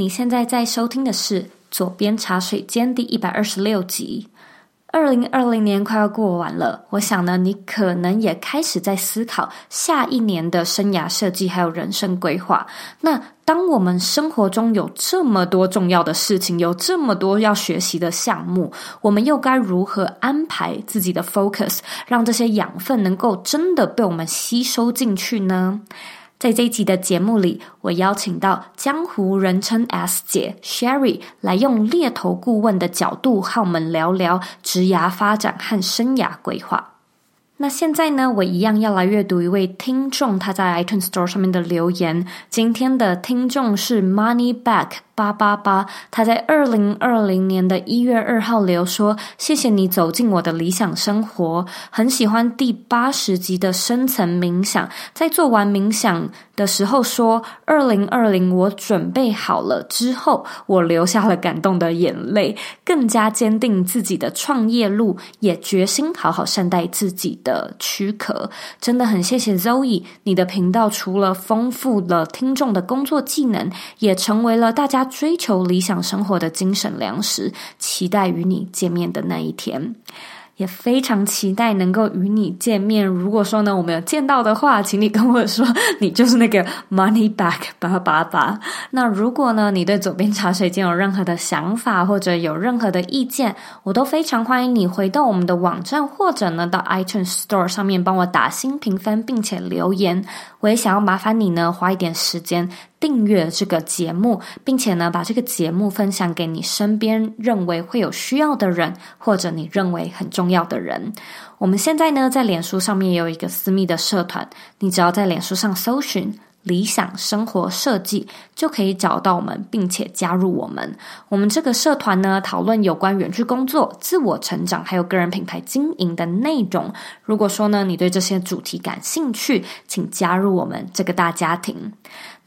你现在在收听的是《左边茶水间》第一百二十六集。二零二零年快要过完了，我想呢，你可能也开始在思考下一年的生涯设计还有人生规划。那当我们生活中有这么多重要的事情，有这么多要学习的项目，我们又该如何安排自己的 focus，让这些养分能够真的被我们吸收进去呢？在这一集的节目里，我邀请到江湖人称 S 姐 Sherry 来用猎头顾问的角度和我们聊聊职涯发展和生涯规划。那现在呢，我一样要来阅读一位听众他在 iTunes Store 上面的留言。今天的听众是 Money Back。八八八，他在二零二零年的一月二号留说：“谢谢你走进我的理想生活，很喜欢第八十集的深层冥想。在做完冥想的时候说，二零二零我准备好了之后，我流下了感动的眼泪，更加坚定自己的创业路，也决心好好善待自己的躯壳。真的很谢谢 Zoe，你的频道除了丰富了听众的工作技能，也成为了大家。”追求理想生活的精神粮食，期待与你见面的那一天。也非常期待能够与你见面。如果说呢，我们有见到的话，请你跟我说，你就是那个 Money Back 八八八。那如果呢，你对左边茶水间有任何的想法，或者有任何的意见，我都非常欢迎你回到我们的网站，或者呢，到 iTunes Store 上面帮我打新评分，并且留言。我也想要麻烦你呢，花一点时间。订阅这个节目，并且呢，把这个节目分享给你身边认为会有需要的人，或者你认为很重要的人。我们现在呢，在脸书上面也有一个私密的社团，你只要在脸书上搜寻“理想生活设计”，就可以找到我们，并且加入我们。我们这个社团呢，讨论有关远距工作、自我成长，还有个人品牌经营的内容。如果说呢，你对这些主题感兴趣，请加入我们这个大家庭。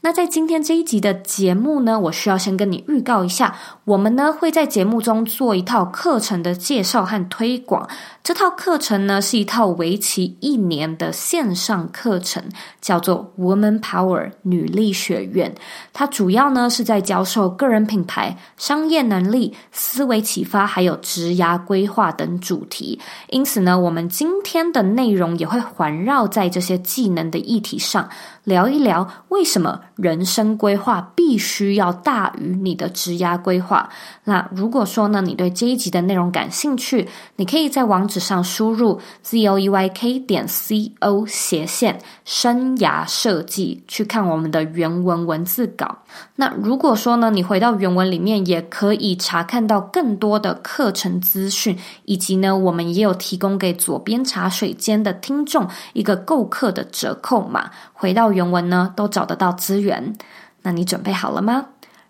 那在今天这一集的节目呢，我需要先跟你预告一下，我们呢会在节目中做一套课程的介绍和推广。这套课程呢是一套为期一年的线上课程，叫做 Woman Power 女力学院。它主要呢是在教授个人品牌、商业能力、思维启发，还有职涯规划等主题。因此呢，我们今天的内容也会环绕在这些技能的议题上。聊一聊为什么人生规划必须要大于你的职涯规划。那如果说呢，你对这一集的内容感兴趣，你可以在网址上输入 zoeyk 点 co 斜线生涯设计，去看我们的原文文字稿。那如果说呢，你回到原文里面，也可以查看到更多的课程资讯，以及呢，我们也有提供给左边茶水间的听众一个购课的折扣码。回到原文呢，都找得到资源。那你准备好了吗？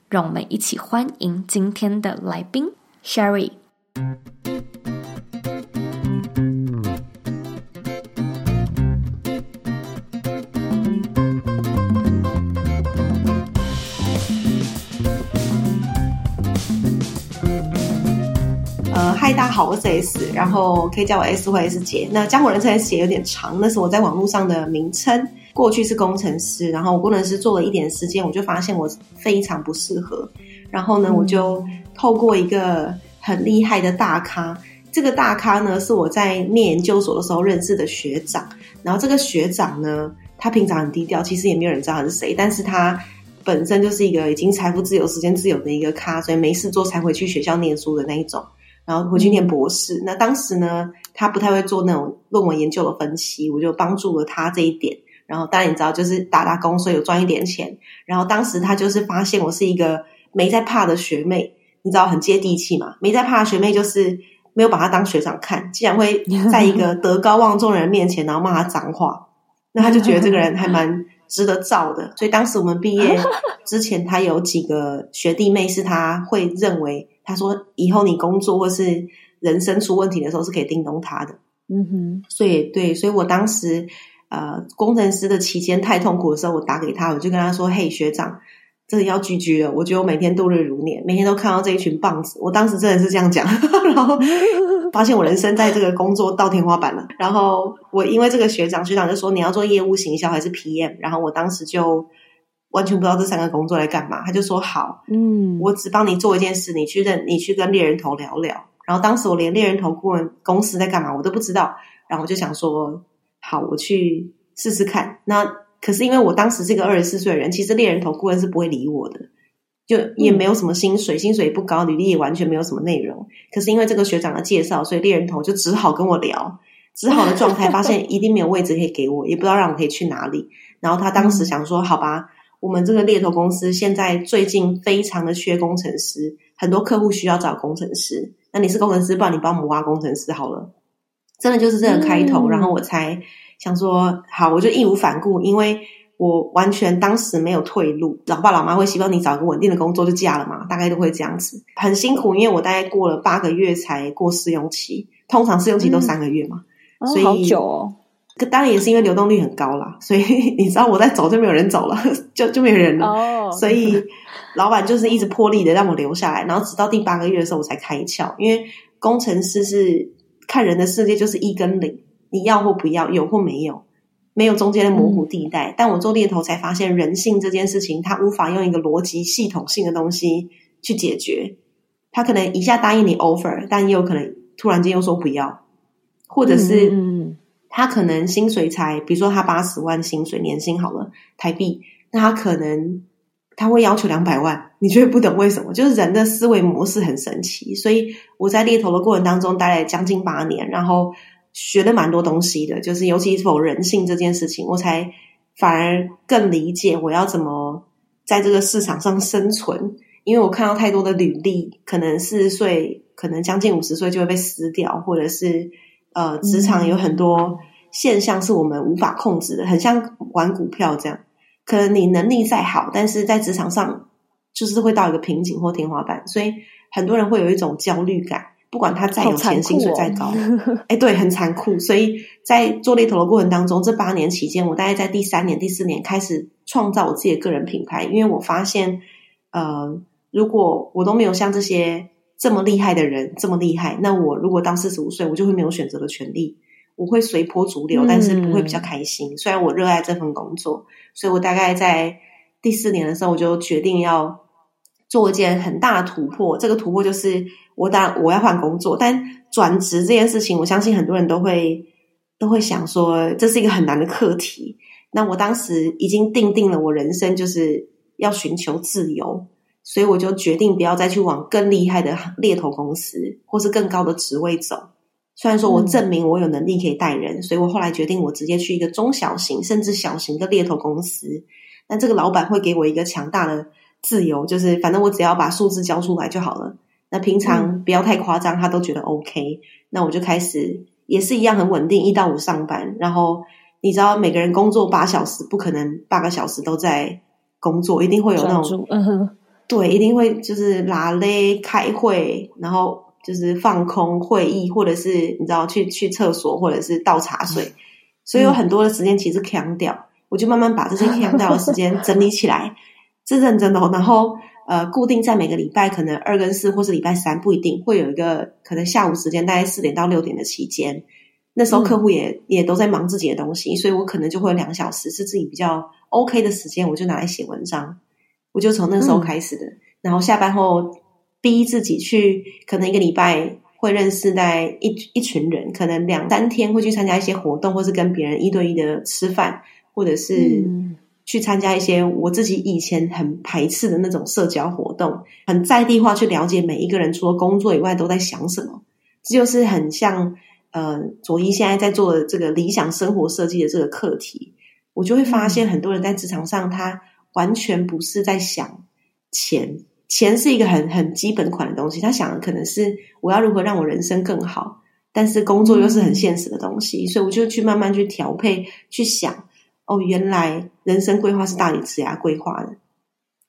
让我们一起欢迎今天的来宾，Sherry。嗨，大家好，我是 S，然后可以叫我 S 或 S 姐。那江湖人称 S 姐有点长，那是我在网络上的名称。过去是工程师，然后我工程师做了一点时间，我就发现我非常不适合。然后呢，我就透过一个很厉害的大咖，这个大咖呢是我在念研究所的时候认识的学长。然后这个学长呢，他平常很低调，其实也没有人知道他是谁。但是他本身就是一个已经财富自由、时间自由的一个咖，所以没事做才回去学校念书的那一种，然后回去念博士。那当时呢，他不太会做那种论文研究的分析，我就帮助了他这一点。然后当然你知道，就是打打工，所以有赚一点钱。然后当时他就是发现我是一个没在怕的学妹，你知道很接地气嘛？没在怕的学妹就是没有把他当学长看，竟然会在一个 德高望重的人面前，然后骂他脏话，那他就觉得这个人还蛮值得罩的。所以当时我们毕业之前，他有几个学弟妹是他会认为，他说以后你工作或是人生出问题的时候是可以叮咚他的。嗯哼，所以对，所以我当时。呃，工程师的期间太痛苦的时候，我打给他，我就跟他说：“嘿，学长，这个要 GG 了。我觉得我每天度日如年，每天都看到这一群棒子。我当时真的是这样讲，然后 发现我人生在这个工作到天花板了。然后我因为这个学长，学长就说你要做业务行销还是 PM，然后我当时就完全不知道这三个工作来干嘛。他就说好，嗯，我只帮你做一件事，你去认，你去跟猎人头聊聊。然后当时我连猎人头顾问公司在干嘛我都不知道，然后我就想说，好，我去试试看。那可是因为我当时是个二十四岁的人，其实猎人头顾问是不会理我的，就也没有什么薪水，薪水也不高，履历也完全没有什么内容。可是因为这个学长的介绍，所以猎人头就只好跟我聊。只好的状态，发现 一定没有位置可以给我，也不知道让我可以去哪里。然后他当时想说：“好吧，我们这个猎头公司现在最近非常的缺工程师，很多客户需要找工程师。那你是工程师，不然你帮我们挖工程师好了。”真的就是这个开头，然后我才想说：“好，我就义无反顾，因为我完全当时没有退路。老爸老妈会希望你找个稳定的工作就嫁了嘛，大概都会这样子，很辛苦，因为我大概过了八个月才过试用期，通常试用期都三个月嘛。”所以，好久哦，当然也是因为流动率很高啦。所以 你知道我在走就没有人走了，就就没有人了。哦，所以老板就是一直破例的让我留下来，然后直到第八个月的时候我才开窍。因为工程师是看人的世界就是一跟零，你要或不要，有或没有，没有中间的模糊地带。嗯，但我做猎头才发现，人性这件事情，它无法用一个逻辑系统性的东西去解决。他可能一下答应你 offer，但也有可能突然间又说不要。或者是他可能薪水才，比如说他八十万薪水年薪好了台币，那他可能他会要求两百万，你就会不懂为什么？就是人的思维模式很神奇。所以我在猎头的过程当中待了将近八年，然后学了蛮多东西的，就是尤其是否人性这件事情，我才反而更理解我要怎么在这个市场上生存。因为我看到太多的履历，可能四十岁，可能将近五十岁就会被撕掉，或者是。呃，职场有很多现象是我们无法控制的，很像玩股票这样。可能你能力再好，但是在职场上就是会到一个瓶颈或天花板，所以很多人会有一种焦虑感。不管他再有钱，薪水再高，哎，对，很残酷。所以在做猎头的过程当中，这八年期间，我大概在第三年、第四年开始创造我自己的个人品牌，因为我发现，呃，如果我都没有像这些。这么厉害的人，这么厉害，那我如果到四十五岁，我就会没有选择的权利，我会随波逐流，但是不会比较开心。嗯、虽然我热爱这份工作，所以我大概在第四年的时候，我就决定要做一件很大的突破。这个突破就是我当我要换工作，但转职这件事情，我相信很多人都会都会想说，这是一个很难的课题。那我当时已经定定了，我人生就是要寻求自由。所以我就决定不要再去往更厉害的猎头公司，或是更高的职位走。虽然说我证明我有能力可以带人，嗯、所以我后来决定我直接去一个中小型甚至小型的猎头公司。但这个老板会给我一个强大的自由，就是反正我只要把数字交出来就好了。那平常不要太夸张，他都觉得 OK。那我就开始也是一样很稳定，一到五上班。然后你知道，每个人工作八小时，不可能八个小时都在工作，一定会有那种。对，一定会就是拉勒开会，然后就是放空会议，或者是你知道去去厕所，或者是倒茶水，所以有很多的时间其实扛掉。我就慢慢把这些扛掉的时间整理起来，是认真的哦。然后呃，固定在每个礼拜可能二跟四，或是礼拜三不一定会有一个可能下午时间，大概四点到六点的期间，那时候客户也、嗯、也都在忙自己的东西，所以我可能就会有两个小时是自己比较 OK 的时间，我就拿来写文章。我就从那时候开始的，嗯、然后下班后逼自己去，可能一个礼拜会认识在一一群人，可能两三天会去参加一些活动，或是跟别人一对一的吃饭，或者是去参加一些我自己以前很排斥的那种社交活动，很在地化去了解每一个人除了工作以外都在想什么，这就是很像呃佐伊现在在做的这个理想生活设计的这个课题，我就会发现很多人在职场上他。完全不是在想钱，钱是一个很很基本款的东西。他想的可能是我要如何让我人生更好，但是工作又是很现实的东西，所以我就去慢慢去调配，去想哦，原来人生规划是大于职涯规划的。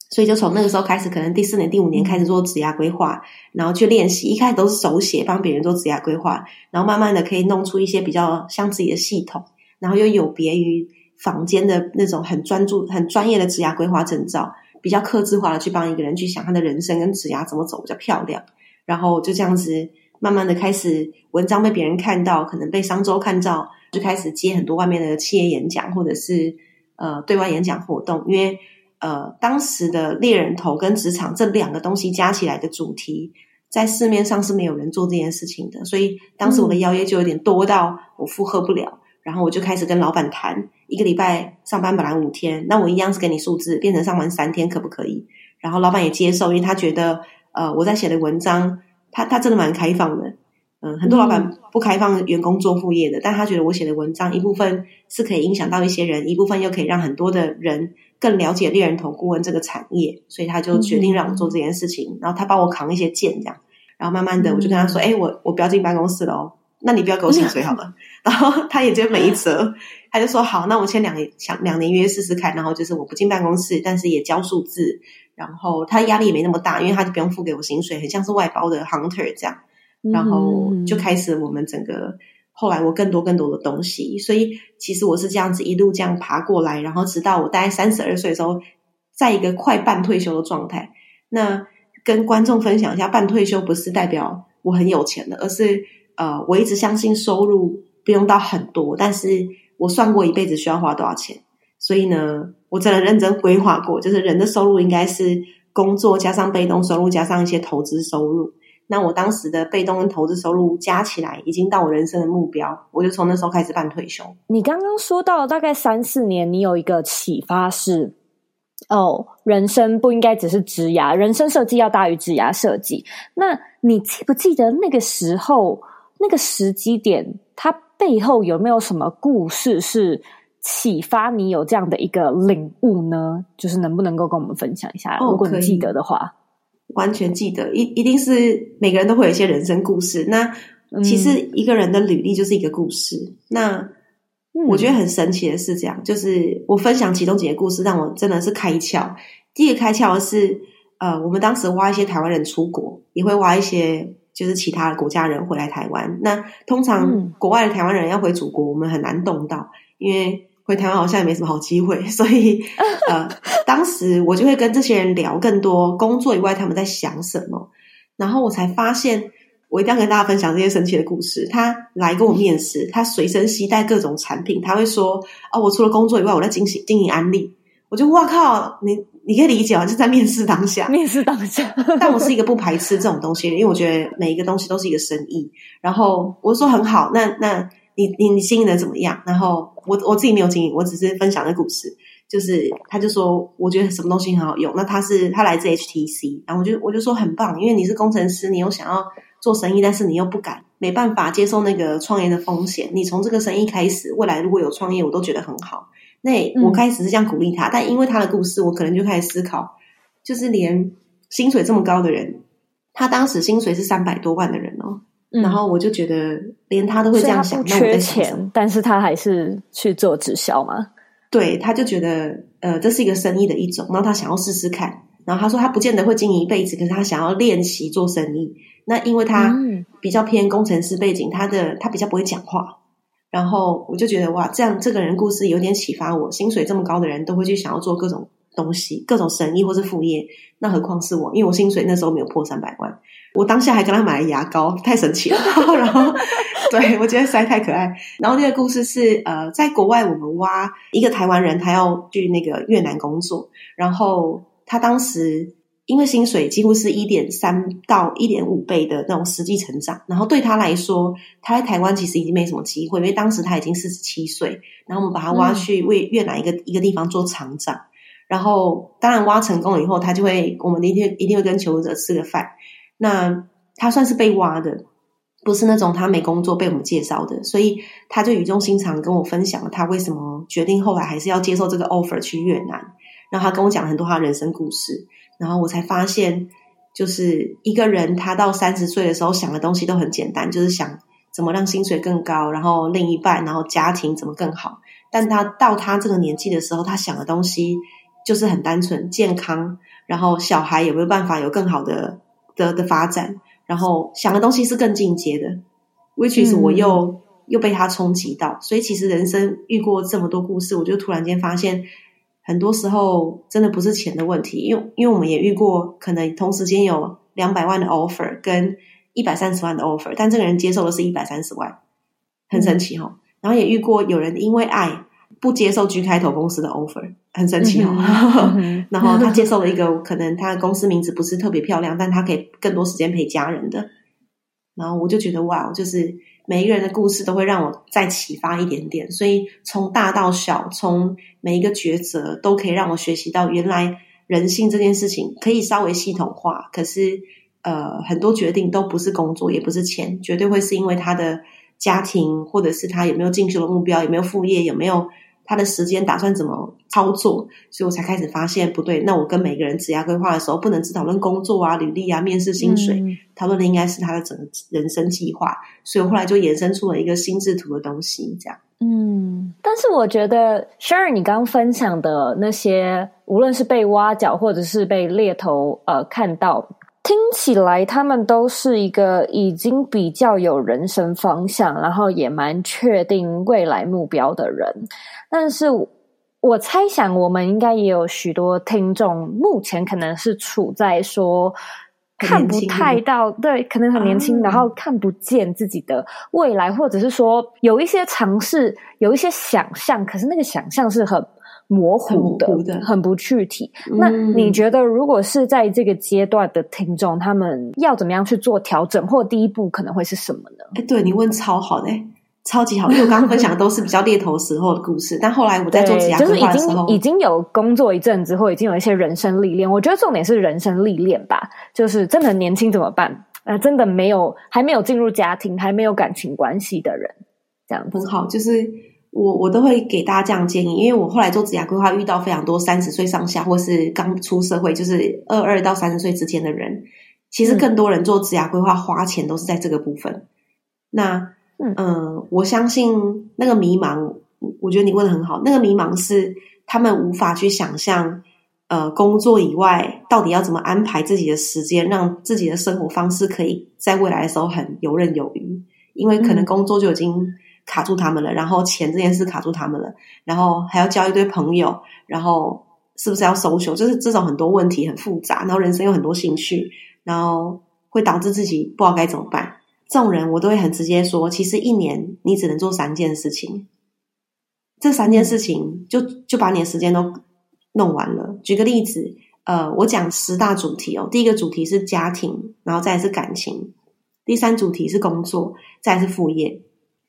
所以就从那个时候开始，可能第四年、第五年开始做职涯规划，然后去练习。一开始都是手写帮别人做职涯规划，然后慢慢的可以弄出一些比较像自己的系统，然后又有别于。坊间的那种很专注、很专业的职涯规划证照，比较克制化的去帮一个人去想他的人生跟职涯怎么走比较漂亮，然后就这样子慢慢的开始文章被别人看到，可能被商周看到，就开始接很多外面的企业演讲或者是呃对外演讲活动，因为呃，当时的猎人头跟职场这两个东西加起来的主题，在市面上是没有人做这件事情的，所以当时我的邀约就有点多到我负荷不了，然后我就开始跟老板谈，一个礼拜上班本来五天，那我一样是给你数字，变成上班三天可不可以？然后老板也接受，因为他觉得呃我在写的文章，他他真的蛮开放的。嗯，很多老板不开放员工做副业的，但他觉得我写的文章一部分是可以影响到一些人，一部分又可以让很多的人更了解猎人头顾问这个产业，所以他就决定让我做这件事情。嗯、然后他帮我扛一些件，这样，然后慢慢的我就跟他说：“哎、嗯欸，我我不要进办公室了哦，那你不要给我薪水好了。嗯 ”然后他也就没辙，他就说：“好，那我签两年，想两年约试试看。”然后就是我不进办公室，但是也交数字，然后他压力也没那么大，因为他就不用付给我薪水，很像是外包的 hunter 这样。然后就开始我们整个后来我更多更多的东西，所以其实我是这样子一路这样爬过来，然后直到我大概三十二岁的时候，在一个快半退休的状态。那跟观众分享一下，半退休不是代表我很有钱的，而是呃，我一直相信收入不用到很多，但是我算过一辈子需要花多少钱，所以呢，我真的认真规划过，就是人的收入应该是工作加上被动收入加上一些投资收入。那我当时的被动跟投资收入加起来，已经到我人生的目标，我就从那时候开始办退休。你刚刚说到大概三四年，你有一个启发是，哦，人生不应该只是职涯，人生设计要大于职涯设计。那你记不记得那个时候那个时机点，它背后有没有什么故事是启发你有这样的一个领悟呢？就是能不能够跟我们分享一下？哦，如果你记得的话。完全记得，一一定是每个人都会有一些人生故事。那其实一个人的履历就是一个故事。嗯、那我觉得很神奇的是这样，就是我分享其中几个故事，让我真的是开窍。第一个开窍是，呃，我们当时挖一些台湾人出国，也会挖一些就是其他的国家人回来台湾。那通常国外的台湾人要回祖国，我们很难动到，因为。回台湾好像也没什么好机会，所以呃，当时我就会跟这些人聊更多工作以外他们在想什么，然后我才发现，我一定要跟大家分享这些神奇的故事。他来跟我面试，他随身携带各种产品，他会说：“哦，我除了工作以外，我在进行经营安利。”我就哇靠，你你可以理解啊，就在面试当下，面试当下。但我是一个不排斥这种东西的，因为我觉得每一个东西都是一个生意。然后我说很好，那那。你你你经营的怎么样？然后我我自己没有经营，我只是分享的故事。就是他就说，我觉得什么东西很好用。那他是他来自 HTC，然后我就我就说很棒，因为你是工程师，你又想要做生意，但是你又不敢，没办法接受那个创业的风险。你从这个生意开始，未来如果有创业，我都觉得很好。那我开始是这样鼓励他，嗯、但因为他的故事，我可能就开始思考，就是连薪水这么高的人，他当时薪水是三百多万的人哦。然后我就觉得，连他都会这样想，他不缺钱，但是他还是去做直销嘛。对，他就觉得，呃，这是一个生意的一种，然后他想要试试看。然后他说，他不见得会经营一辈子，可是他想要练习做生意。那因为他比较偏工程师背景，他的他比较不会讲话。然后我就觉得，哇，这样这个人故事有点启发我。薪水这么高的人都会去想要做各种东西，各种生意或是副业，那何况是我？因为我薪水那时候没有破三百万。我当下还跟他买了牙膏，太神奇了。然后，对，我觉得实在太可爱。然后那个故事是，呃，在国外我们挖一个台湾人，他要去那个越南工作，然后他当时因为薪水几乎是一点三到一点五倍的那种实际成长，然后对他来说，他在台湾其实已经没什么机会，因为当时他已经四十七岁。然后我们把他挖去为越南一个、嗯、一个地方做厂长，然后当然挖成功了以后，他就会我们一定一定会跟求职者吃个饭。那他算是被挖的，不是那种他没工作被我们介绍的，所以他就语重心长跟我分享了他为什么决定后来还是要接受这个 offer 去越南。然后他跟我讲了很多他人生故事，然后我才发现，就是一个人他到三十岁的时候想的东西都很简单，就是想怎么让薪水更高，然后另一半，然后家庭怎么更好。但他到他这个年纪的时候，他想的东西就是很单纯，健康，然后小孩有没有办法有更好的。的的发展，然后想的东西是更进阶的，which is 我又、嗯、又被他冲击到，所以其实人生遇过这么多故事，我就突然间发现，很多时候真的不是钱的问题，因为因为我们也遇过，可能同时间有两百万的 offer 跟一百三十万的 offer，但这个人接受的是一百三十万，很神奇哈、哦。然后也遇过有人因为爱。不接受 G 开头公司的 offer，很神奇哦。嗯、然后他接受了一个可能他的公司名字不是特别漂亮，但他可以更多时间陪家人的。然后我就觉得哇，就是每一个人的故事都会让我再启发一点点。所以从大到小，从每一个抉择都可以让我学习到，原来人性这件事情可以稍微系统化。可是呃，很多决定都不是工作，也不是钱，绝对会是因为他的家庭，或者是他有没有进修的目标，有没有副业，有没有。他的时间打算怎么操作，所以我才开始发现不对。那我跟每个人职业规划的时候，不能只讨论工作啊、履历啊、面试、薪水，嗯、讨论的应该是他的整个人生计划。所以我后来就衍生出了一个心智图的东西，这样。嗯，但是我觉得 Sharon 你刚刚分享的那些，无论是被挖角或者是被猎头呃看到。听起来他们都是一个已经比较有人生方向，然后也蛮确定未来目标的人。但是我猜想，我们应该也有许多听众，目前可能是处在说看不太到，对，可能很年轻，嗯、然后看不见自己的未来，或者是说有一些尝试，有一些想象，可是那个想象是很。模糊的，很，糊的很不具体。嗯、那你觉得，如果是在这个阶段的听众，他们要怎么样去做调整，或第一步可能会是什么呢？哎，对，你问超好的，超级好。因为我刚刚分享的都是比较猎头时候的故事，但后来我在做职涯规划的时候，就是已经已经有工作一阵子，或已经有一些人生历练。我觉得重点是人生历练吧，就是真的很年轻怎么办？呃，真的没有还没有进入家庭，还没有感情关系的人，这样很好，就是。我我都会给大家这样建议，因为我后来做职涯规划，遇到非常多三十岁上下，或是刚出社会，就是二二到三十岁之间的人。其实更多人做职涯规划花钱都是在这个部分。那嗯、呃，我相信那个迷茫，我觉得你问的很好。那个迷茫是他们无法去想象，呃，工作以外到底要怎么安排自己的时间，让自己的生活方式可以在未来的时候很游刃有余。因为可能工作就已经。卡住他们了，然后钱这件事卡住他们了，然后还要交一堆朋友，然后是不是要 social？就是这种很多问题很复杂，然后人生有很多兴趣，然后会导致自己不知道该怎么办。这种人我都会很直接说，其实一年你只能做三件事情，这三件事情就就把你的时间都弄完了。举个例子，呃，我讲十大主题哦，第一个主题是家庭，然后再是感情，第三主题是工作，再是副业。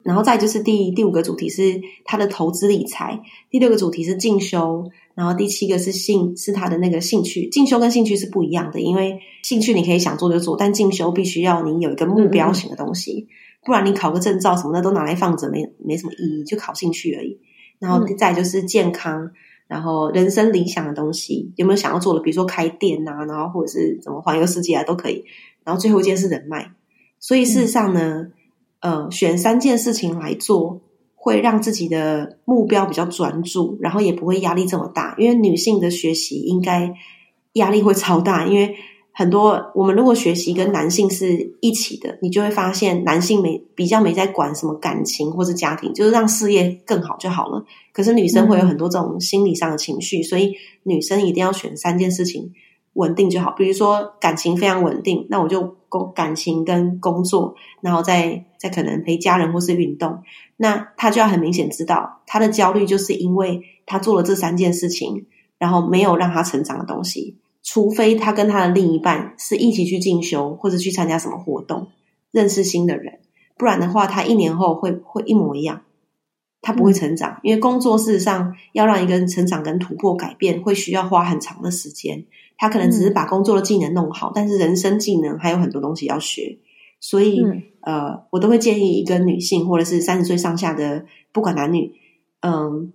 然后再就是第第五个主题是他的投资理财，第六个主题是进修，然后第七个是兴是他的那个兴趣。进修跟兴趣是不一样的，因为兴趣你可以想做就做，但进修必须要你有一个目标型的东西，嗯、不然你考个证照什么的都拿来放着，没没什么意义，就考兴趣而已。然后再就是健康，然后人生理想的东西有没有想要做的，比如说开店啊，然后或者是怎么环游世界啊都可以。然后最后一件是人脉，所以事实上呢。嗯呃，选三件事情来做，会让自己的目标比较专注，然后也不会压力这么大。因为女性的学习应该压力会超大，因为很多我们如果学习跟男性是一起的，你就会发现男性没比较没在管什么感情或是家庭，就是让事业更好就好了。可是女生会有很多这种心理上的情绪，嗯、所以女生一定要选三件事情。稳定就好，比如说感情非常稳定，那我就工感情跟工作，然后再再可能陪家人或是运动，那他就要很明显知道他的焦虑就是因为他做了这三件事情，然后没有让他成长的东西，除非他跟他的另一半是一起去进修或者去参加什么活动，认识新的人，不然的话他一年后会会一模一样，他不会成长，嗯、因为工作事实上要让一个人成长跟突破改变，会需要花很长的时间。他可能只是把工作的技能弄好，嗯、但是人生技能还有很多东西要学，所以、嗯、呃，我都会建议一个女性或者是三十岁上下的，不管男女，嗯，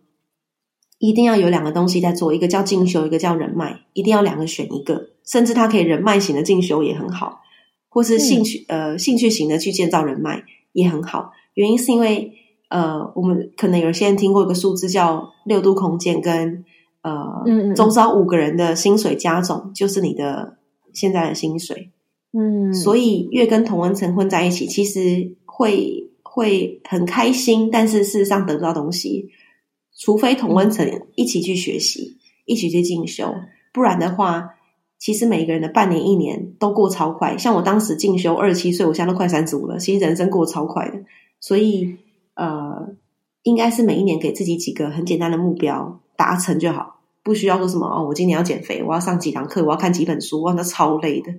一定要有两个东西在做，一个叫进修，一个叫人脉，一定要两个选一个，甚至他可以人脉型的进修也很好，或是兴趣、嗯、呃兴趣型的去建造人脉也很好。原因是因为呃，我们可能有些人听过一个数字叫六度空间跟。呃，嗯，周遭五个人的薪水加总就是你的现在的薪水，嗯，所以越跟同温层混在一起，其实会会很开心，但是事实上得不到东西。除非同温层一起去学习，一起去进修，不然的话，其实每个人的半年、一年都过超快。像我当时进修二十七岁，我现在都快三十五了，其实人生过超快的。所以，呃。应该是每一年给自己几个很简单的目标，达成就好，不需要说什么哦，我今年要减肥，我要上几堂课，我要看几本书，哇，那超累的。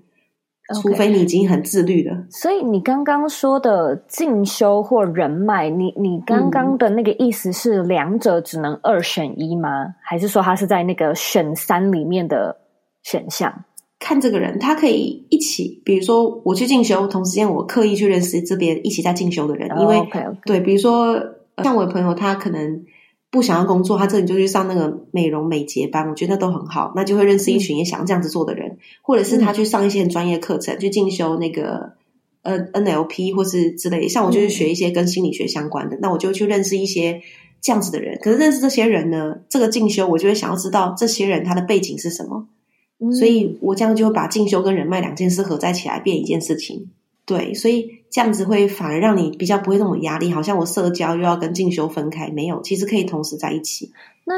除非你已经很自律了。Okay. 所以你刚刚说的进修或人脉，你你刚刚的那个意思是两者只能二选一吗？嗯、还是说他是在那个选三里面的选项？看这个人，他可以一起，比如说我去进修，同时间我刻意去认识这边一起在进修的人，因为、oh, okay, okay. 对，比如说像我的朋友，他可能。不想要工作，他这里就去上那个美容美睫班，我觉得那都很好，那就会认识一群也想要这样子做的人，嗯、或者是他去上一些很专业课程，嗯、去进修那个呃 NLP 或是之类，像我就是学一些跟心理学相关的，嗯、那我就去认识一些这样子的人。可是认识这些人呢，这个进修我就会想要知道这些人他的背景是什么，嗯、所以我这样就会把进修跟人脉两件事合在起来变一件事情。对，所以这样子会反而让你比较不会那么压力，好像我社交又要跟进修分开，没有，其实可以同时在一起。那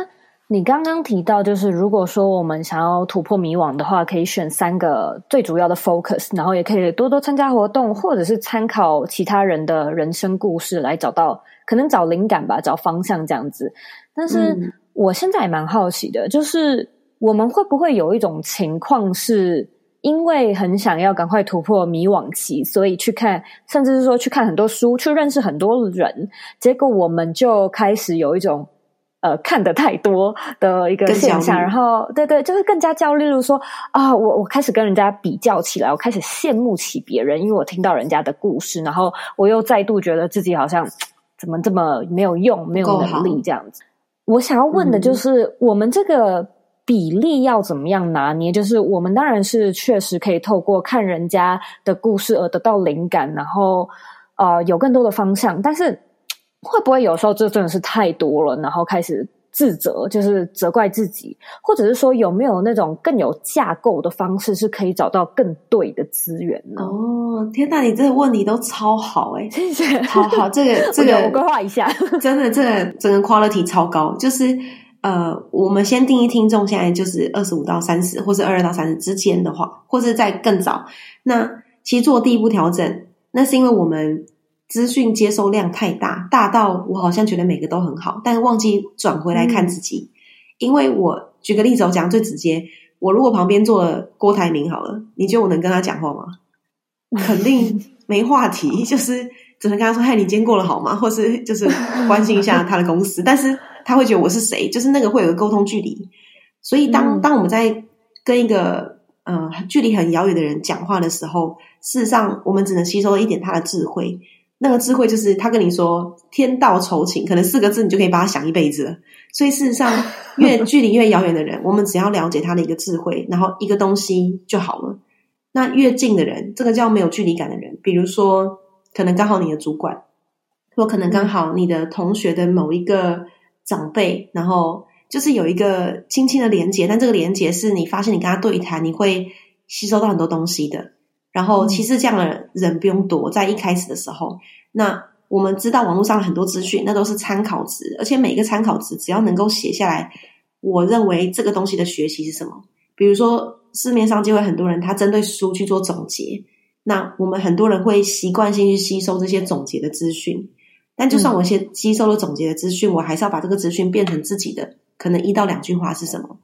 你刚刚提到，就是如果说我们想要突破迷惘的话，可以选三个最主要的 focus，然后也可以多多参加活动，或者是参考其他人的人生故事来找到可能找灵感吧，找方向这样子。但是我现在也蛮好奇的，就是我们会不会有一种情况是？因为很想要赶快突破迷惘期，所以去看，甚至是说去看很多书，去认识很多人。结果我们就开始有一种呃看得太多的一个现象，然后对对，就是更加焦虑。例如说啊，我我开始跟人家比较起来，我开始羡慕起别人，因为我听到人家的故事，然后我又再度觉得自己好像怎么这么没有用，没有能力这样子。我想要问的就是，嗯、我们这个。比例要怎么样拿捏？就是我们当然是确实可以透过看人家的故事而得到灵感，然后呃有更多的方向。但是会不会有时候这真的是太多了，然后开始自责，就是责怪自己，或者是说有没有那种更有架构的方式是可以找到更对的资源呢？哦，天哪，你这个问题都超好哎、欸，谢谢，好好，这个这个我规划一下，真的，这个整个 quality 超高，就是。呃，我们先定义听众，现在就是二十五到三十，或是二十到三十之间的话，或是在更早。那其实做第一步调整，那是因为我们资讯接收量太大，大到我好像觉得每个都很好，但忘记转回来看自己。嗯、因为我举个例子，我讲最直接，我如果旁边坐了郭台铭好了，你觉得我能跟他讲话吗？肯定没话题，就是只能跟他说：“嗨，你今天过得好吗？”或是就是关心一下他的公司，但是。他会觉得我是谁，就是那个会有个沟通距离，所以当当我们在跟一个呃距离很遥远的人讲话的时候，事实上我们只能吸收一点他的智慧。那个智慧就是他跟你说“天道酬勤”，可能四个字你就可以把他想一辈子了。所以事实上，越距离越遥远的人，我们只要了解他的一个智慧，然后一个东西就好了。那越近的人，这个叫没有距离感的人，比如说可能刚好你的主管，或可能刚好你的同学的某一个。长辈，然后就是有一个轻轻的连接，但这个连接是你发现你跟他对谈，你会吸收到很多东西的。然后其实这样的人不用多，在一开始的时候，那我们知道网络上很多资讯，那都是参考值，而且每一个参考值只要能够写下来，我认为这个东西的学习是什么？比如说市面上就会很多人他针对书去做总结，那我们很多人会习惯性去吸收这些总结的资讯。但就算我先吸收了总结的资讯，嗯、我还是要把这个资讯变成自己的，可能一到两句话是什么？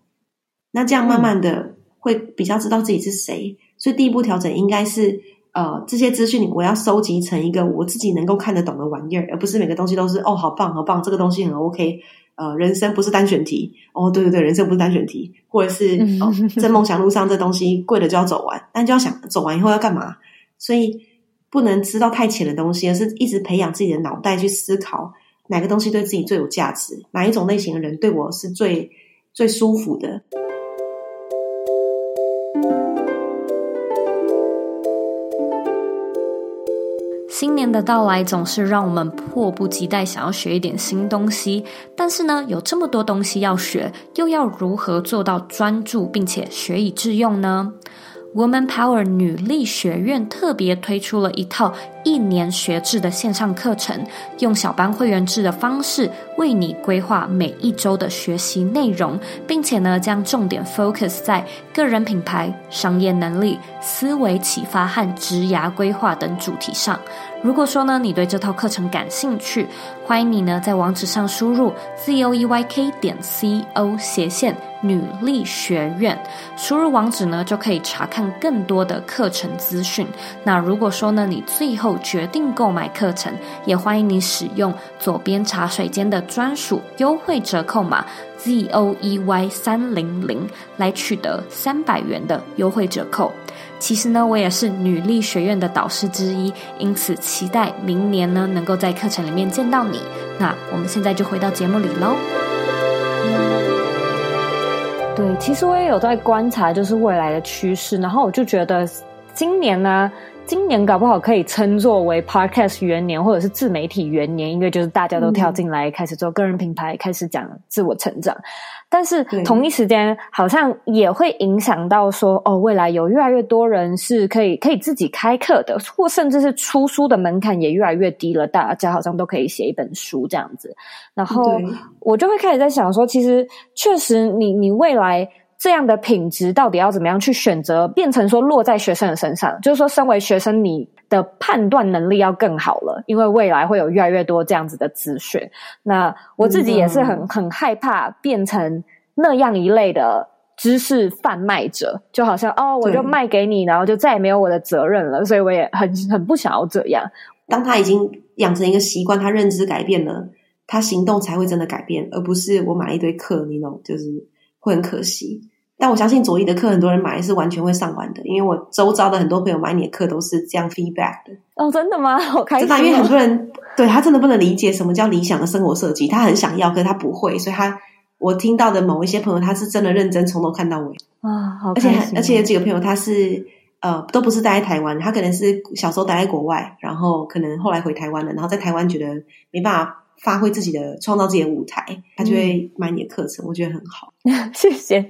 那这样慢慢的会比较知道自己是谁。所以第一步调整应该是，呃，这些资讯我要收集成一个我自己能够看得懂的玩意儿，而不是每个东西都是哦，好棒好棒，这个东西很 OK。呃，人生不是单选题哦，对对对，人生不是单选题，或者是哦，在梦想路上这东西贵了就要走完，但就要想走完以后要干嘛？所以。不能知道太浅的东西，而是一直培养自己的脑袋去思考哪个东西对自己最有价值，哪一种类型的人对我是最最舒服的。新年的到来总是让我们迫不及待想要学一点新东西，但是呢，有这么多东西要学，又要如何做到专注并且学以致用呢？Woman Power 女力学院特别推出了一套一年学制的线上课程，用小班会员制的方式为你规划每一周的学习内容，并且呢，将重点 focus 在个人品牌、商业能力、思维启发和职涯规划等主题上。如果说呢，你对这套课程感兴趣，欢迎你呢在网址上输入 z o e y k 点 c o 斜线女力学院，输入网址呢就可以查看更多的课程资讯。那如果说呢，你最后决定购买课程，也欢迎你使用左边茶水间的专属优惠折扣码 z o e y 三零零来取得三百元的优惠折扣。其实呢，我也是女力学院的导师之一，因此期待明年呢能够在课程里面见到你。那我们现在就回到节目里喽。对，其实我也有在观察，就是未来的趋势，然后我就觉得今年呢。今年搞不好可以称作为 Podcast 元年，或者是自媒体元年，因为就是大家都跳进来，开始做个人品牌，嗯、开始讲自我成长。但是同一时间，好像也会影响到说，哦，未来有越来越多人是可以可以自己开课的，或甚至是出书的门槛也越来越低了，大家好像都可以写一本书这样子。然后我就会开始在想说，其实确实你，你你未来。这样的品质到底要怎么样去选择，变成说落在学生的身上？就是说，身为学生，你的判断能力要更好了，因为未来会有越来越多这样子的资讯。那我自己也是很很害怕变成那样一类的知识贩卖者，就好像哦，我就卖给你，然后就再也没有我的责任了。所以我也很很不想要这样。当他已经养成一个习惯，他认知改变了，他行动才会真的改变，而不是我买一堆课，你懂，就是会很可惜。但我相信左一的课很多人买是完全会上完的，因为我周遭的很多朋友买你的课都是这样 feedback 的。哦，真的吗？好开心。真的，因为很多人对他真的不能理解什么叫理想的生活设计，他很想要，可是他不会，所以他我听到的某一些朋友，他是真的认真从头看到尾啊。而且而且有几个朋友他是呃都不是待在台湾，他可能是小时候待在国外，然后可能后来回台湾了，然后在台湾觉得没办法。发挥自己的，创造自己的舞台，他就会买你的课程，嗯、我觉得很好。谢谢。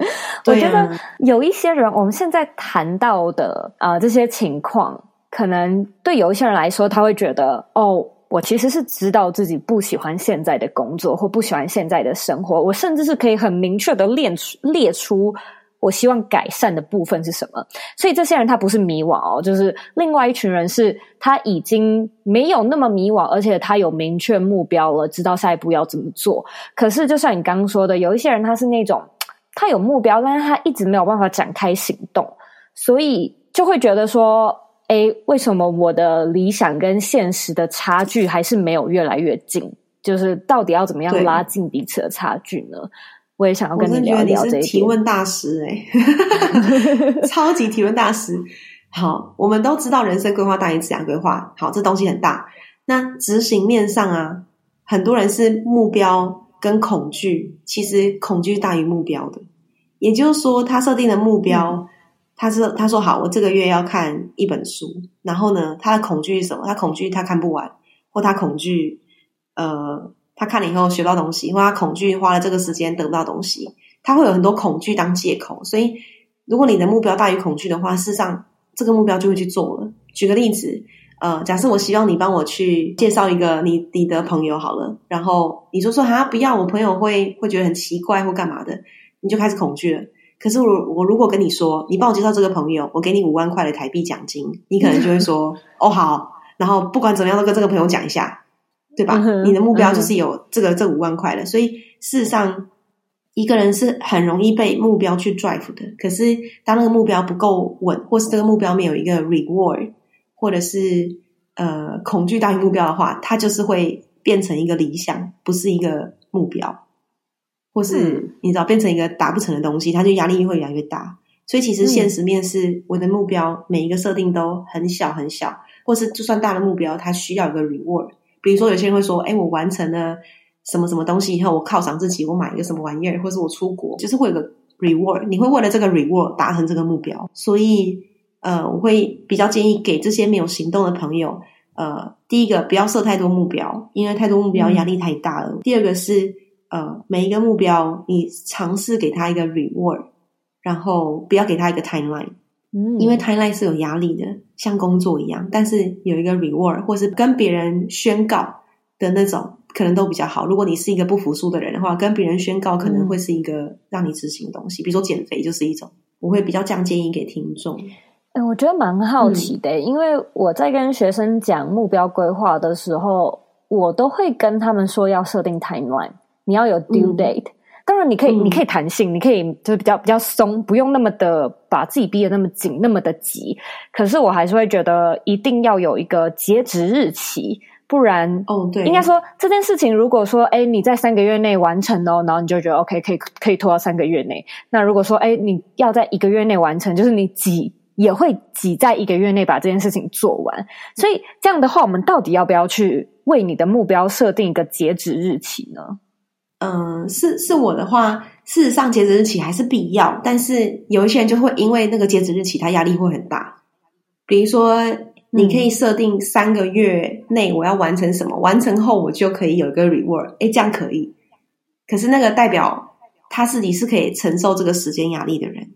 我觉得有一些人，我们现在谈到的啊、呃、这些情况，可能对有一些人来说，他会觉得哦，我其实是知道自己不喜欢现在的工作，或不喜欢现在的生活，我甚至是可以很明确的列出列出。我希望改善的部分是什么？所以这些人他不是迷惘哦，就是另外一群人是他已经没有那么迷惘，而且他有明确目标了，知道下一步要怎么做。可是就像你刚刚说的，有一些人他是那种他有目标，但是他一直没有办法展开行动，所以就会觉得说，诶，为什么我的理想跟现实的差距还是没有越来越近？就是到底要怎么样拉近彼此的差距呢？我也想要跟你聊聊这一点。提问大师哎、欸，超级提问大师。好，我们都知道人生规划大于职业规划。好，这东西很大。那执行面上啊，很多人是目标跟恐惧，其实恐惧大于目标的。也就是说，他设定的目标，嗯、他是他说好，我这个月要看一本书。然后呢，他的恐惧是什么？他恐惧他看不完，或他恐惧呃。他看了以后学到东西，或他恐惧花了这个时间得不到东西，他会有很多恐惧当借口。所以，如果你的目标大于恐惧的话，事实上这个目标就会去做了。举个例子，呃，假设我希望你帮我去介绍一个你你的朋友好了，然后你就说哈不要，我朋友会会觉得很奇怪或干嘛的，你就开始恐惧了。可是我我如果跟你说，你帮我介绍这个朋友，我给你五万块的台币奖金，你可能就会说哦好，然后不管怎么样都跟这个朋友讲一下。对吧？你的目标就是有这个这五万块的，所以事实上一个人是很容易被目标去 drive 的。可是当那个目标不够稳，或是这个目标没有一个 reward，或者是呃恐惧大于目标的话，它就是会变成一个理想，不是一个目标，或是你知道变成一个达不成的东西，它就压力会越来越大。所以其实现实面是我的目标每一个设定都很小很小，或是就算大的目标，它需要一个 reward。比如说，有些人会说：“哎，我完成了什么什么东西以后，我犒赏自己，我买一个什么玩意儿，或是我出国，就是会有个 reward。你会为了这个 reward 达成这个目标。所以，呃，我会比较建议给这些没有行动的朋友，呃，第一个不要设太多目标，因为太多目标压力太大了。嗯。第二个是，呃，每一个目标你尝试给他一个 reward，然后不要给他一个 timeline。嗯，因为 timeline 是有压力的，像工作一样，但是有一个 reward 或是跟别人宣告的那种，可能都比较好。如果你是一个不服输的人的话，跟别人宣告可能会是一个让你执行的东西，嗯、比如说减肥就是一种。我会比较这样建议给听众。嗯，我觉得蛮好奇的，嗯，因为我在跟学生讲目标规划的时候，我都会跟他们说要设定 timeline，你要有 due date。嗯、当然，你可以，嗯、你可以弹性，你可以就是比较比较松，不用那么的把自己逼得那么紧，那么的急。可是我还是会觉得一定要有一个截止日期。不然哦，对，应该说这件事情，如果说哎，你在三个月内完成哦，然后你就觉得 OK，可以可以拖到三个月内。那如果说哎，你要在一个月内完成，就是你挤也会挤在一个月内把这件事情做完。所以这样的话，我们到底要不要去为你的目标设定一个截止日期呢？嗯，是是我的话，事实上截止日期还是必要，但是有一些人就会因为那个截止日期，他压力会很大，比如说。你可以设定三个月内我要完成什么，完成后我就可以有一个 reward，哎，这样可以。可是那个代表他自己是可以承受这个时间压力的人。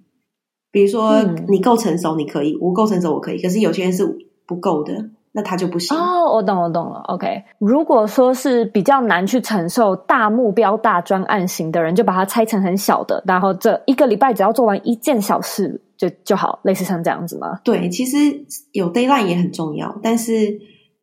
比如说你够成熟，你可以；我够成熟，我可以。可是有些人是不够的，那他就不行。哦，我懂，我懂了。OK，如果说是比较难去承受大目标、大专案型的人，就把它拆成很小的，然后这一个礼拜只要做完一件小事。就就好，类似像这样子吗？对，其实有 deadline 也很重要，但是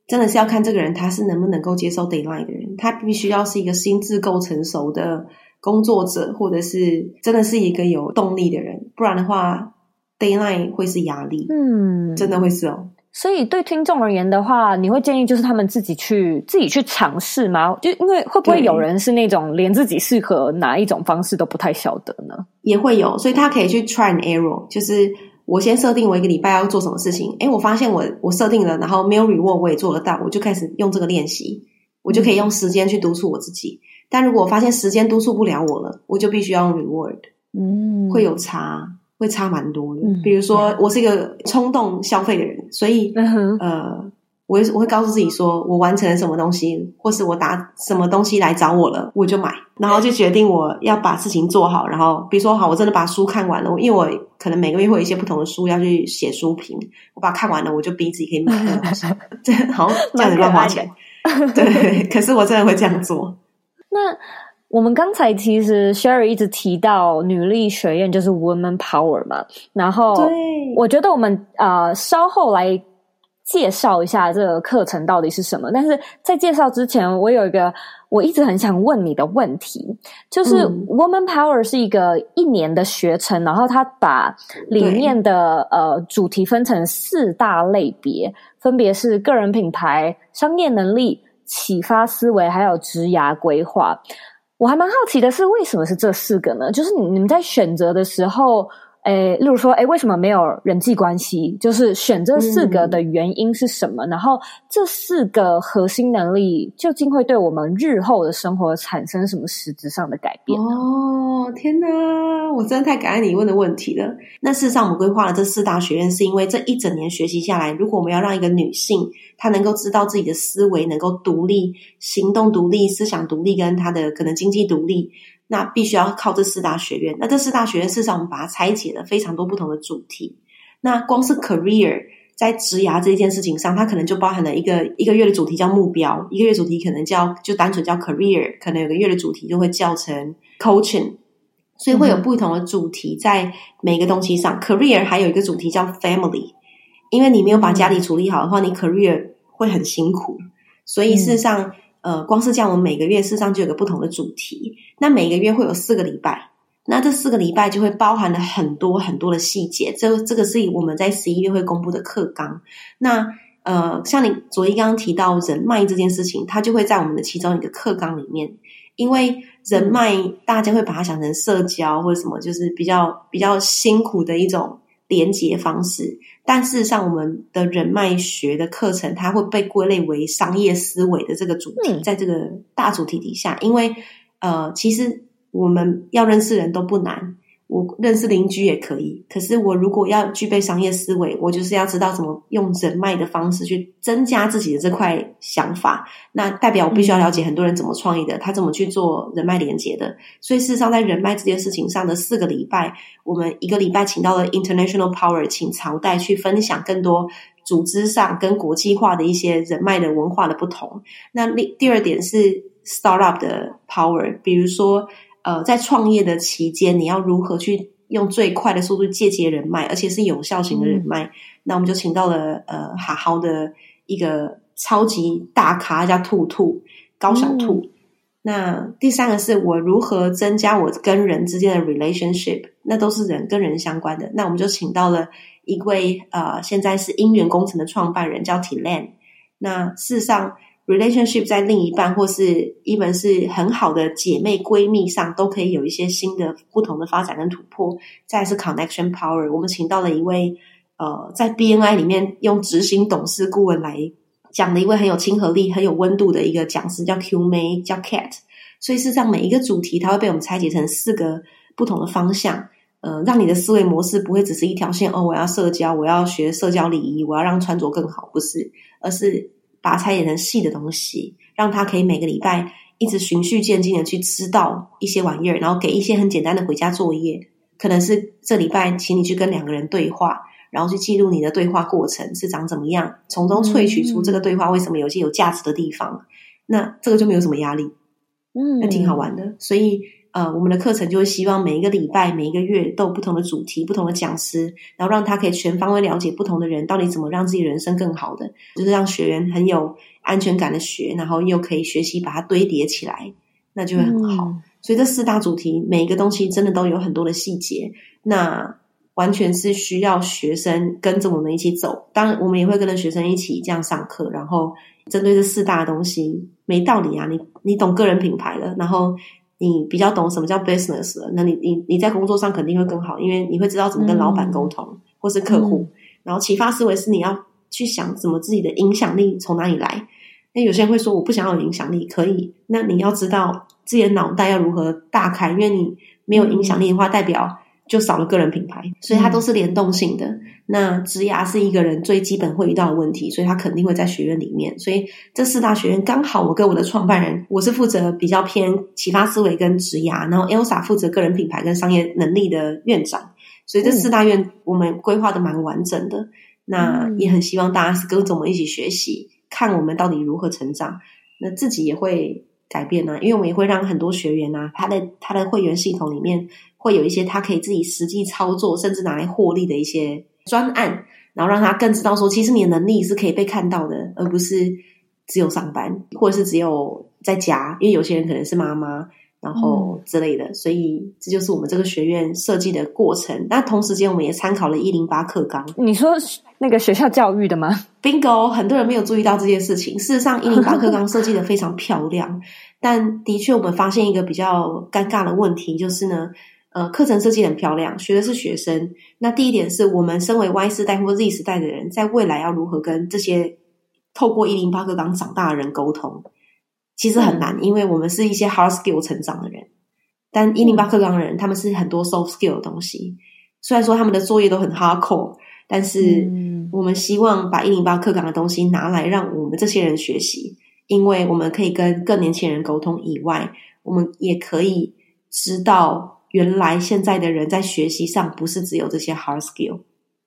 真的是要看这个人他是能不能够接受 deadline 的人，他必须要是一个心智够成熟的工作者，或者是真的是一个有动力的人，不然的话 deadline 会是压力，嗯，真的会是哦。所以对听众而言的话，你会建议就是他们自己去自己去尝试吗？就因为会不会有人是那种连自己适合哪一种方式都不太晓得呢？也会有，所以他可以去 try and error，就是我先设定我一个礼拜要做什么事情，诶，我发现我我设定了，然后没有 reward 我也做得到，我就开始用这个练习，我就可以用时间去督促我自己。但如果我发现时间督促不了我了，我就必须要用 reward，嗯，会有差。会差蛮多的，比如说我是一个冲动消费的人，所以、嗯、呃，我我会告诉自己说，我完成了什么东西，或是我打什么东西来找我了，我就买，然后就决定我要把事情做好。然后比如说好，我真的把书看完了，因为我可能每个月会有一些不同的书要去写书评，我把它看完了，我就逼自己可以买那个东西。这好这样子乱花钱，对，可是我真的会这样做。那。我们刚才其实 Sherry 一直提到女力学院就是 Woman Power 嘛，然后我觉得我们呃稍后来介绍一下这个课程到底是什么。但是在介绍之前，我有一个我一直很想问你的问题，就是 Woman Power 是一个一年的学程，然后它把里面的呃主题分成四大类别，分别是个人品牌、商业能力、启发思维，还有职涯规划。我还蛮好奇的是，为什么是这四个呢？就是你们在选择的时候。诶，例如说，诶，为什么没有人际关系？就是选这四个的原因是什么？嗯、然后这四个核心能力究竟会对我们日后的生活产生什么实质上的改变？哦，天哪！我真的太感恩你问的问题了。那事实上，我们规划了这四大学院，是因为这一整年学习下来，如果我们要让一个女性她能够知道自己的思维，能够独立、行动独立、思想独立，跟她的可能经济独立。那必须要靠这四大学院。那这四大学院，事实上我们把它拆解了非常多不同的主题。那光是 career 在职涯这一件事情上，它可能就包含了一个一个月的主题叫目标，一个月主题可能叫就单纯叫 career，可能有个月的主题就会叫成 coaching。所以会有不同的主题在每个东西上。嗯、career 还有一个主题叫 family，因为你没有把家里处理好的话，你 career 会很辛苦。所以事实上。呃，光是这样，我们每个月事实上就有个不同的主题。那每个月会有四个礼拜，那这四个礼拜就会包含了很多很多的细节。这这个是我们在十一月会公布的课纲。那呃，像你昨天刚刚提到人脉这件事情，它就会在我们的其中一个课纲里面。因为人脉大家会把它想成社交或者什么，就是比较比较辛苦的一种连接方式。但事实上，我们的人脉学的课程，它会被归类为商业思维的这个主题，在这个大主题底下。因为呃，其实我们要认识人都不难，我认识邻居也可以，可是我如果要具备商业思维，我就是要知道怎么用人脉的方式去增加自己的这块想法。那代表我必须要了解很多人怎么创业的，他怎么去做人脉连接的。所以事实上，在人脉这件事情上的四个礼拜，我们一个礼拜请到了 International Power，请朝代去分享更多组织上跟国际化的一些人脉的文化的不同。那第第二点是 Startup 的 Power，比如说。呃，在创业的期间，你要如何去用最快的速度借接人脉，而且是有效型的人脉？嗯、那我们就请到了呃，好好的一个超级大咖，叫兔兔高小兔。嗯、那第三个是我如何增加我跟人之间的 relationship，那都是人跟人相关的。那我们就请到了一位呃，现在是因缘工程的创办人，叫 Tilan。那事实上。Relationship 在另一半或是一门是很好的姐妹闺蜜上，都可以有一些新的不同的发展跟突破。再是 connection power，我们请到了一位呃，在 BNI 里面用执行董事顾问来讲的一位很有亲和力、很有温度的一个讲师，叫 Q May，叫 Cat。所以事实上每一个主题，它会被我们拆解成四个不同的方向，呃，让你的思维模式不会只是一条线。哦，我要社交，我要学社交礼仪，我要让穿着更好，不是，而是。把它拆解成细的东西，让他可以每个礼拜一直循序渐进的去知道一些玩意儿，然后给一些很简单的回家作业。可能是这礼拜请你去跟两个人对话，然后去记录你的对话过程是长怎么样，从中萃取出这个对话为什么有些有价值的地方。嗯、那这个就没有什么压力，嗯，那挺好玩的。所以。呃，我们的课程就会希望每一个礼拜、每一个月都有不同的主题、不同的讲师，然后让他可以全方位了解不同的人到底怎么让自己人生更好的，就是让学员很有安全感的学，然后又可以学习把它堆叠起来，那就会很好。嗯、所以这四大主题每一个东西真的都有很多的细节，那完全是需要学生跟着我们一起走。当然，我们也会跟着学生一起这样上课，然后针对这四大东西，没道理啊！你你懂个人品牌了，然后。你比较懂什么叫 business 了，那你你你在工作上肯定会更好，因为你会知道怎么跟老板沟通，嗯、或是客户。嗯、然后启发思维是你要去想怎么自己的影响力从哪里来。那有些人会说我不想要有影响力，可以，那你要知道自己的脑袋要如何大开，因为你没有影响力的话，代表。就少了个人品牌，所以它都是联动性的。嗯、那职涯是一个人最基本会遇到的问题，所以他肯定会在学院里面。所以这四大学院刚好，我跟我的创办人，我是负责比较偏启发思维跟职涯，然后 Elsa 负责个人品牌跟商业能力的院长。所以这四大院我们规划的蛮完整的。嗯、那也很希望大家是跟着我们一起学习，看我们到底如何成长，那自己也会改变呢、啊。因为我们也会让很多学员啊，他的他的会员系统里面。会有一些他可以自己实际操作，甚至拿来获利的一些专案，然后让他更知道说，其实你的能力是可以被看到的，而不是只有上班，或者是只有在家。因为有些人可能是妈妈，然后之类的，嗯、所以这就是我们这个学院设计的过程。那同时间，我们也参考了一零八课纲。你说那个学校教育的吗？Bingo，很多人没有注意到这件事情。事实上，一零八课纲设计的非常漂亮，但的确，我们发现一个比较尴尬的问题，就是呢。呃，课程设计很漂亮，学的是学生。那第一点是我们身为 Y 世代或 Z 世代的人，在未来要如何跟这些透过一零八课纲长大的人沟通，其实很难，嗯、因为我们是一些 hard skill 成长的人。但一零八课纲的人，他们是很多 soft skill 的东西。虽然说他们的作业都很 hardcore，但是我们希望把一零八课纲的东西拿来让我们这些人学习，因为我们可以跟更年轻人沟通以外，我们也可以知道。原来现在的人在学习上不是只有这些 hard skill，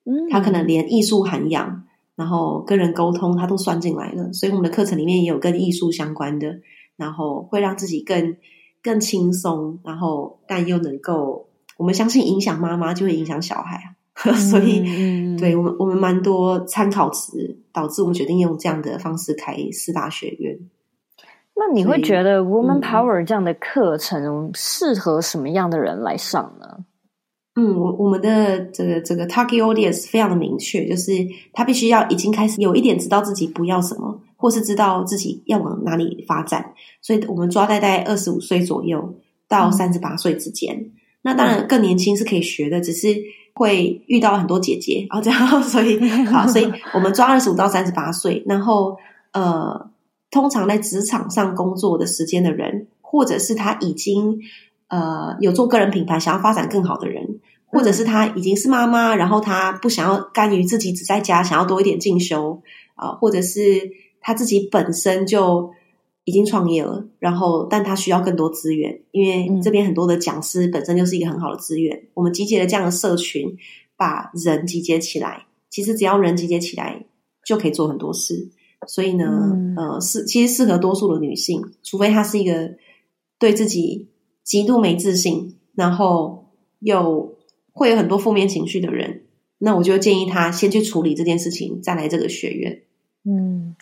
嗯，他可能连艺术涵养，然后跟人沟通，他都算进来了。所以我们的课程里面也有跟艺术相关的，然后会让自己更更轻松，然后但又能够，我们相信影响妈妈就会影响小孩啊。嗯、所以，嗯、对我们我们蛮多参考值，导致我们决定用这样的方式开四大学院。那你会觉得 Woman Power 这样的课程适合什么样的人来上呢？嗯，我我们的这个这个 Target Audience 非常的明确，就是他必须要已经开始有一点知道自己不要什么，或是知道自己要往哪里发展。所以我们抓在大概二十五岁左右到三十八岁之间。嗯、那当然更年轻是可以学的，只是会遇到很多姐姐，然后这样，所以好，所以我们抓二十五到三十八岁，然后呃。通常在职场上工作的时间的人，或者是他已经呃有做个人品牌，想要发展更好的人，或者是他已经是妈妈，然后他不想要甘于自己只在家，想要多一点进修啊、呃，或者是他自己本身就已经创业了，然后但他需要更多资源，因为这边很多的讲师本身就是一个很好的资源，我们集结了这样的社群，把人集结起来，其实只要人集结起来就可以做很多事。所以呢，嗯、呃，是其实适合多数的女性，除非她是一个对自己极度没自信，然后又会有很多负面情绪的人，那我就建议她先去处理这件事情，再来这个学院。嗯，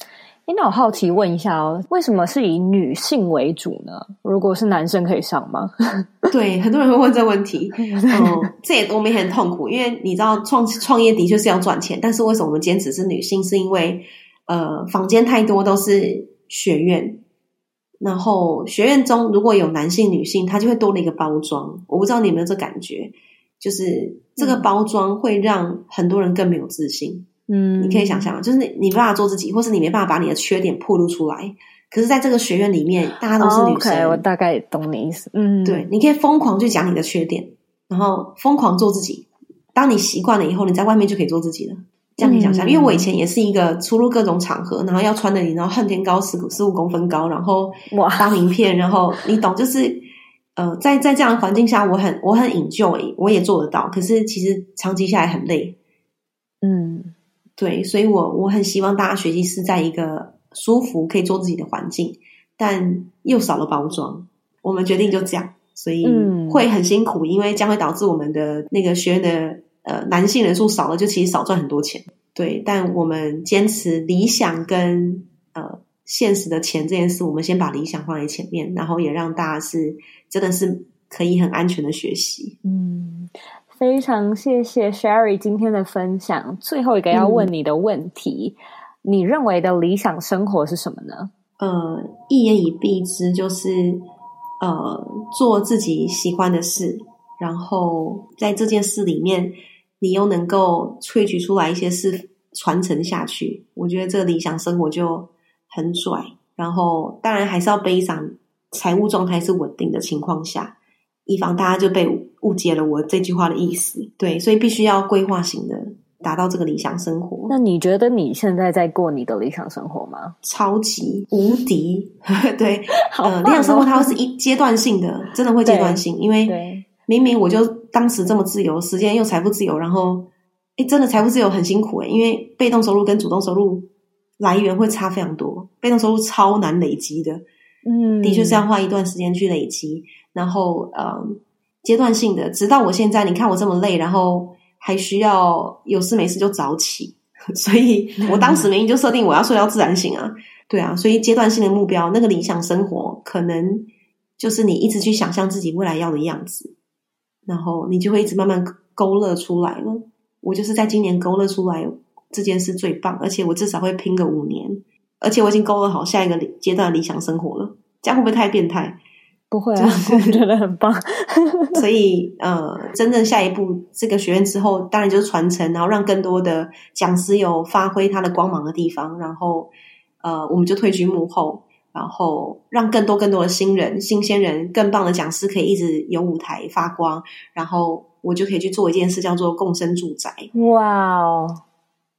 那我好奇问一下哦，为什么是以女性为主呢？如果是男生可以上吗？对，很多人会问这个问题。嗯，这也我们也很痛苦，因为你知道创创业的确是要赚钱，但是为什么我们坚持是女性？是因为呃，房间太多都是学院，然后学院中如果有男性、女性，它就会多了一个包装。我不知道你有没有这感觉，就是这个包装会让很多人更没有自信。嗯，你可以想象，就是你你没办法做自己，或是你没办法把你的缺点暴露出来。可是，在这个学院里面，大家都是女生。Oh, 我大概懂你意思。嗯，对，你可以疯狂去讲你的缺点，然后疯狂做自己。当你习惯了以后，你在外面就可以做自己了。这样你想象，因为我以前也是一个出入各种场合，然后要穿的你，然后恨天高十十五公分高，然后哇发名片，然后你懂，就是呃，在在这样的环境下，我很我很 enjoy，我也做得到。可是其实长期下来很累，嗯，对，所以我我很希望大家学习是在一个舒服可以做自己的环境，但又少了包装。我们决定就这样，所以会很辛苦，因为将会导致我们的那个学员的。呃，男性人数少了，就其实少赚很多钱。对，但我们坚持理想跟呃现实的钱这件事，我们先把理想放在前面，然后也让大家是真的是可以很安全的学习。嗯，非常谢谢 Sherry 今天的分享。最后一个要问你的问题，嗯，你认为的理想生活是什么呢？呃，一言以蔽之，就是呃做自己喜欢的事，然后在这件事里面。你又能够萃取出来一些事传承下去，我觉得这个理想生活就很拽。然后当然还是要背上财务状态是稳定的情况下，以防大家就被误解了我这句话的意思。对，所以必须要规划型的达到这个理想生活。那你觉得你现在在过你的理想生活吗？超级无敌！对，好呃，理想生活它是一阶段性的，真的会阶段性，因为明明我就。当时这么自由，时间又财富自由，然后，诶真的财富自由很辛苦诶，因为被动收入跟主动收入来源会差非常多，被动收入超难累积的，嗯，的确是要花一段时间去累积，然后，嗯，阶段性的，直到我现在，你看我这么累，然后还需要有事没事就早起，所以我当时明明就设定我要睡到自然醒啊，对啊，所以阶段性的目标，那个理想生活，可能就是你一直去想象自己未来要的样子。然后你就会一直慢慢勾勒出来了。我就是在今年勾勒出来这件事最棒，而且我至少会拼个五年，而且我已经勾勒好下一个阶段的理想生活了。这样会不会太变态？不会啊，我觉得很棒。所以呃，真正下一步这个学院之后，当然就是传承，然后让更多的讲师有发挥他的光芒的地方，然后呃，我们就退居幕后。然后让更多更多的新人、新鲜人、更棒的讲师可以一直有舞台发光，然后我就可以去做一件事，叫做共生住宅。哇哦！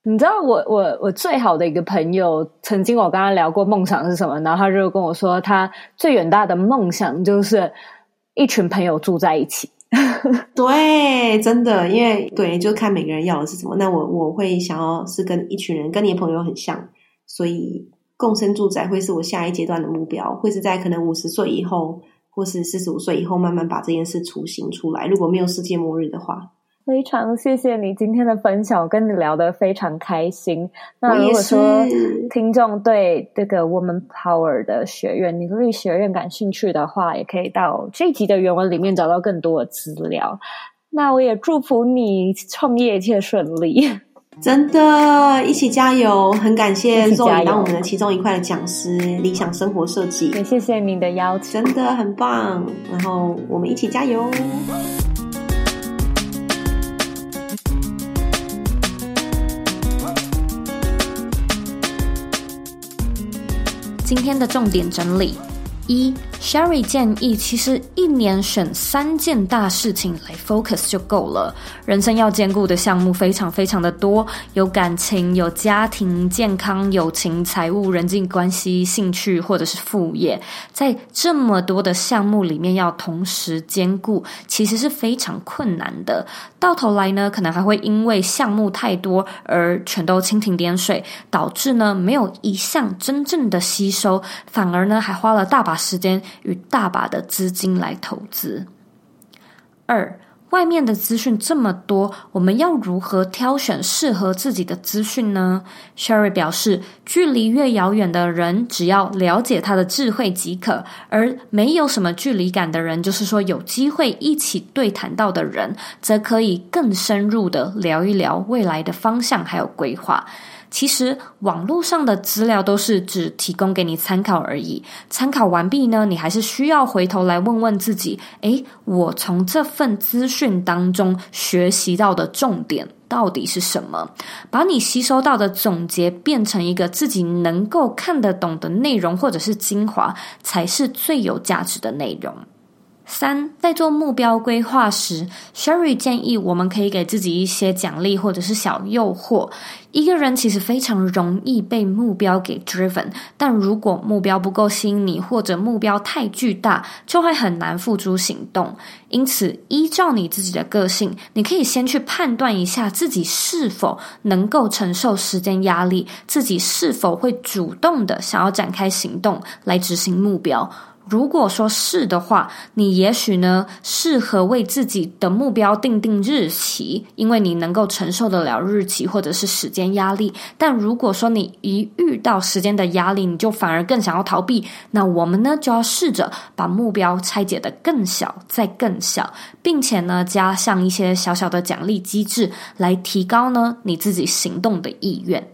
你知道我我我最好的一个朋友，曾经我跟他聊过梦想是什么，然后他就跟我说，他最远大的梦想就是一群朋友住在一起。对，真的，因为对，就看每个人要的是什么。那我我会想要是跟一群人，跟你的朋友很像，所以。共生住宅会是我下一阶段的目标，会是在可能五十岁以后，或是四十五岁以后，慢慢把这件事雏形出来。如果没有世界末日的话，非常谢谢你今天的分享，我跟你聊得非常开心。那如果说听众对这个 Woman Power 的学院、女力学院感兴趣的话，也可以到这一集的原文里面找到更多的资料。那我也祝福你创业一切顺利。真的，一起加油！很感谢 Zoe 当我们的其中一块的讲师，理想生活设计。也谢谢您的邀请，真的很棒。然后我们一起加油。今天的重点整理：一、Sherry 建议，其实一年选三件大事情来 focus 就够了。人生要兼顾的项目非常非常的多，有感情、有家庭、健康、友情、财务、人际关系、兴趣或者是副业，在这么多的项目里面要同时兼顾，其实是非常困难的。到头来呢，可能还会因为项目太多而全都蜻蜓点水，导致呢没有一项真正的吸收，反而呢还花了大把时间与大把的资金来投资。二。外面的资讯这么多，我们要如何挑选适合自己的资讯呢？Sherry 表示，距离越遥远的人，只要了解他的智慧即可；而没有什么距离感的人，就是说有机会一起对谈到的人，则可以更深入的聊一聊未来的方向还有规划。其实网络上的资料都是只提供给你参考而已。参考完毕呢，你还是需要回头来问问自己：诶，我从这份资讯当中学习到的重点到底是什么？把你吸收到的总结变成一个自己能够看得懂的内容，或者是精华，才是最有价值的内容。三，在做目标规划时，Sherry 建议我们可以给自己一些奖励或者是小诱惑。一个人其实非常容易被目标给 driven，但如果目标不够吸引你，或者目标太巨大，就会很难付诸行动。因此，依照你自己的个性，你可以先去判断一下自己是否能够承受时间压力，自己是否会主动的想要展开行动来执行目标。如果说是的话，你也许呢适合为自己的目标定定日期，因为你能够承受得了日期或者是时间压力。但如果说你一遇到时间的压力，你就反而更想要逃避，那我们呢就要试着把目标拆解得更小，再更小，并且呢加上一些小小的奖励机制，来提高呢你自己行动的意愿。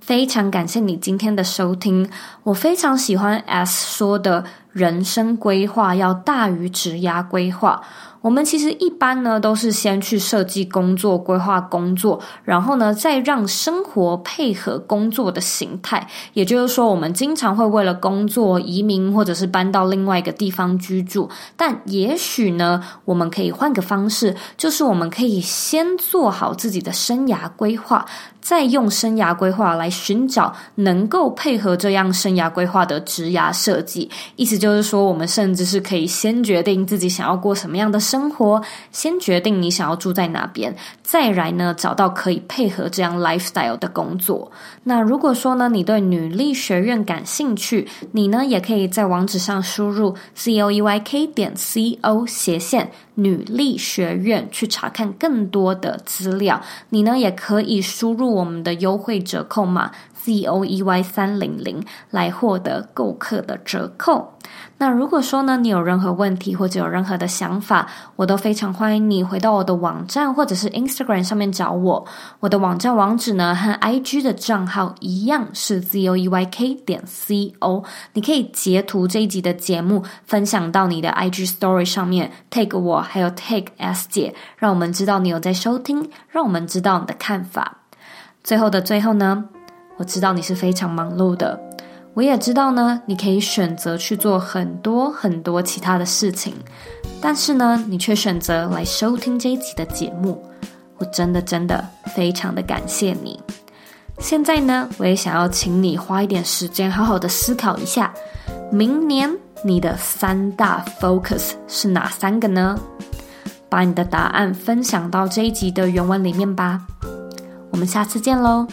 非常感谢你今天的收听，我非常喜欢 S 说的人生规划要大于职涯规划。我们其实一般呢都是先去设计工作、规划工作，然后呢再让生活配合工作的形态。也就是说，我们经常会为了工作移民，或者是搬到另外一个地方居住。但也许呢，我们可以换个方式，就是我们可以先做好自己的生涯规划。再用生涯规划来寻找能够配合这样生涯规划的职涯设计，意思就是说，我们甚至是可以先决定自己想要过什么样的生活，先决定你想要住在哪边，再来呢找到可以配合这样 lifestyle 的工作。那如果说呢，你对女力学院感兴趣，你呢也可以在网址上输入 c o e y k 点 c o 斜线。女力学院去查看更多的资料，你呢也可以输入我们的优惠折扣码 C O E Y 三零零来获得购课的折扣。那如果说呢，你有任何问题或者有任何的想法，我都非常欢迎你回到我的网站或者是 Instagram 上面找我。我的网站网址呢和 IG 的账号一样是 zoeyk 点 co。你可以截图这一集的节目分享到你的 IG Story 上面，take 我还有 take S 姐，让我们知道你有在收听，让我们知道你的看法。最后的最后呢，我知道你是非常忙碌的。我也知道呢，你可以选择去做很多很多其他的事情，但是呢，你却选择来收听这一集的节目，我真的真的非常的感谢你。现在呢，我也想要请你花一点时间，好好的思考一下，明年你的三大 focus 是哪三个呢？把你的答案分享到这一集的原文里面吧。我们下次见喽。